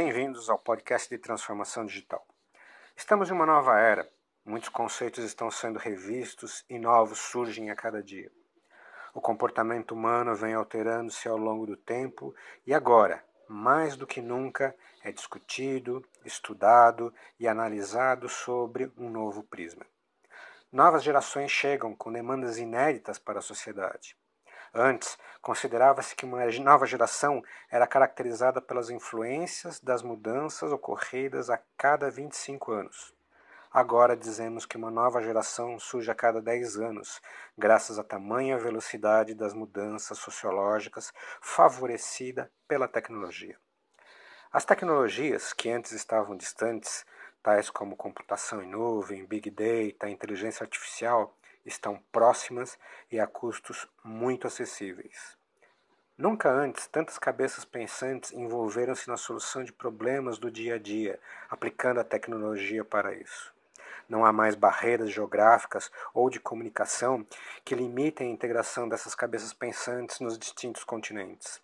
Bem-vindos ao podcast de transformação digital. Estamos em uma nova era. Muitos conceitos estão sendo revistos e novos surgem a cada dia. O comportamento humano vem alterando-se ao longo do tempo e agora, mais do que nunca, é discutido, estudado e analisado sobre um novo prisma. Novas gerações chegam com demandas inéditas para a sociedade. Antes, considerava-se que uma nova geração era caracterizada pelas influências das mudanças ocorridas a cada 25 anos. Agora dizemos que uma nova geração surge a cada 10 anos, graças à tamanha velocidade das mudanças sociológicas favorecida pela tecnologia. As tecnologias que antes estavam distantes tais como computação em nuvem, big data, inteligência artificial, estão próximas e a custos muito acessíveis. Nunca antes tantas cabeças pensantes envolveram-se na solução de problemas do dia a dia, aplicando a tecnologia para isso. Não há mais barreiras geográficas ou de comunicação que limitem a integração dessas cabeças pensantes nos distintos continentes.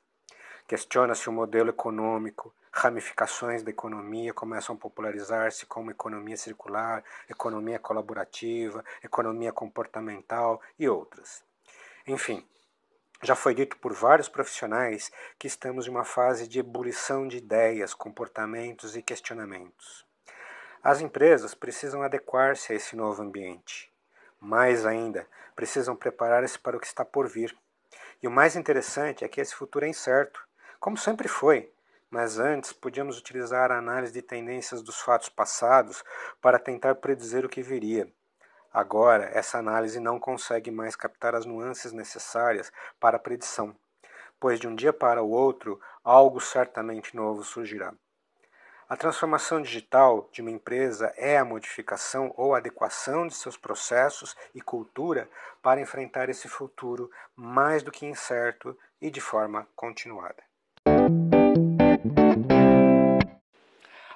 Questiona-se o modelo econômico, ramificações da economia começam a popularizar-se como economia circular, economia colaborativa, economia comportamental e outras. Enfim, já foi dito por vários profissionais que estamos em uma fase de ebulição de ideias, comportamentos e questionamentos. As empresas precisam adequar-se a esse novo ambiente. Mais ainda, precisam preparar-se para o que está por vir. E o mais interessante é que esse futuro é incerto, como sempre foi, mas antes podíamos utilizar a análise de tendências dos fatos passados para tentar predizer o que viria. Agora, essa análise não consegue mais captar as nuances necessárias para a predição, pois de um dia para o outro algo certamente novo surgirá. A transformação digital de uma empresa é a modificação ou adequação de seus processos e cultura para enfrentar esse futuro mais do que incerto e de forma continuada.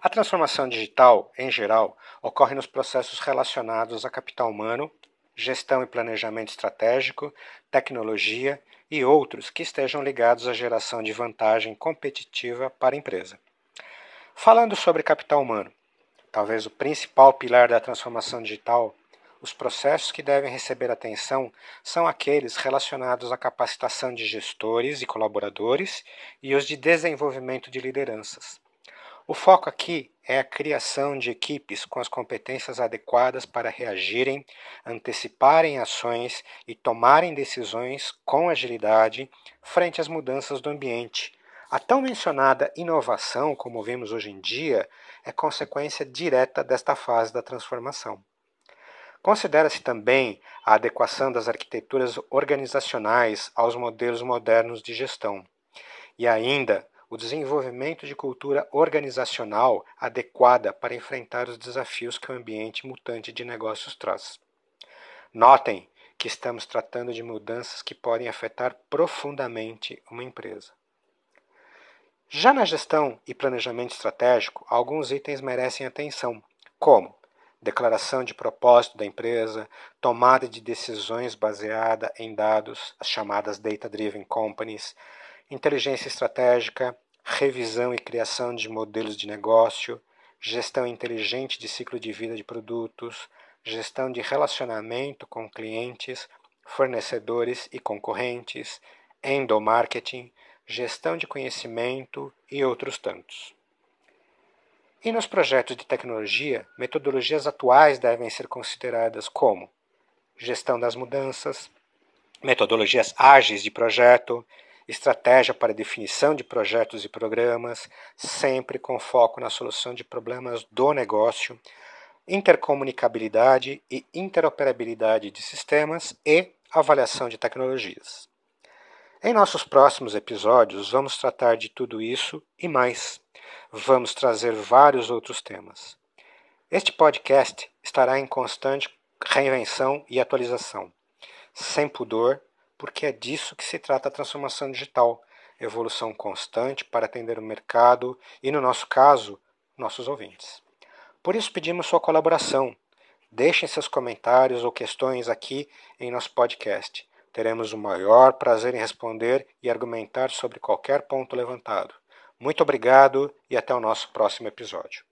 A transformação digital, em geral, ocorre nos processos relacionados a capital humano, gestão e planejamento estratégico, tecnologia e outros que estejam ligados à geração de vantagem competitiva para a empresa. Falando sobre capital humano, talvez o principal pilar da transformação digital, os processos que devem receber atenção são aqueles relacionados à capacitação de gestores e colaboradores e os de desenvolvimento de lideranças. O foco aqui é a criação de equipes com as competências adequadas para reagirem, anteciparem ações e tomarem decisões com agilidade frente às mudanças do ambiente. A tão mencionada inovação, como vemos hoje em dia, é consequência direta desta fase da transformação. Considera-se também a adequação das arquiteturas organizacionais aos modelos modernos de gestão. E ainda o desenvolvimento de cultura organizacional adequada para enfrentar os desafios que o ambiente mutante de negócios traz. Notem que estamos tratando de mudanças que podem afetar profundamente uma empresa. Já na gestão e planejamento estratégico, alguns itens merecem atenção, como declaração de propósito da empresa, tomada de decisões baseada em dados, as chamadas data-driven companies, inteligência estratégica, revisão e criação de modelos de negócio, gestão inteligente de ciclo de vida de produtos, gestão de relacionamento com clientes, fornecedores e concorrentes, endomarketing, gestão de conhecimento e outros tantos. E nos projetos de tecnologia, metodologias atuais devem ser consideradas como gestão das mudanças, metodologias ágeis de projeto, estratégia para definição de projetos e programas, sempre com foco na solução de problemas do negócio, intercomunicabilidade e interoperabilidade de sistemas e avaliação de tecnologias. Em nossos próximos episódios, vamos tratar de tudo isso e mais. Vamos trazer vários outros temas. Este podcast estará em constante reinvenção e atualização, sem pudor porque é disso que se trata a transformação digital, evolução constante para atender o mercado e, no nosso caso, nossos ouvintes. Por isso pedimos sua colaboração. Deixem seus comentários ou questões aqui em nosso podcast. Teremos o maior prazer em responder e argumentar sobre qualquer ponto levantado. Muito obrigado e até o nosso próximo episódio.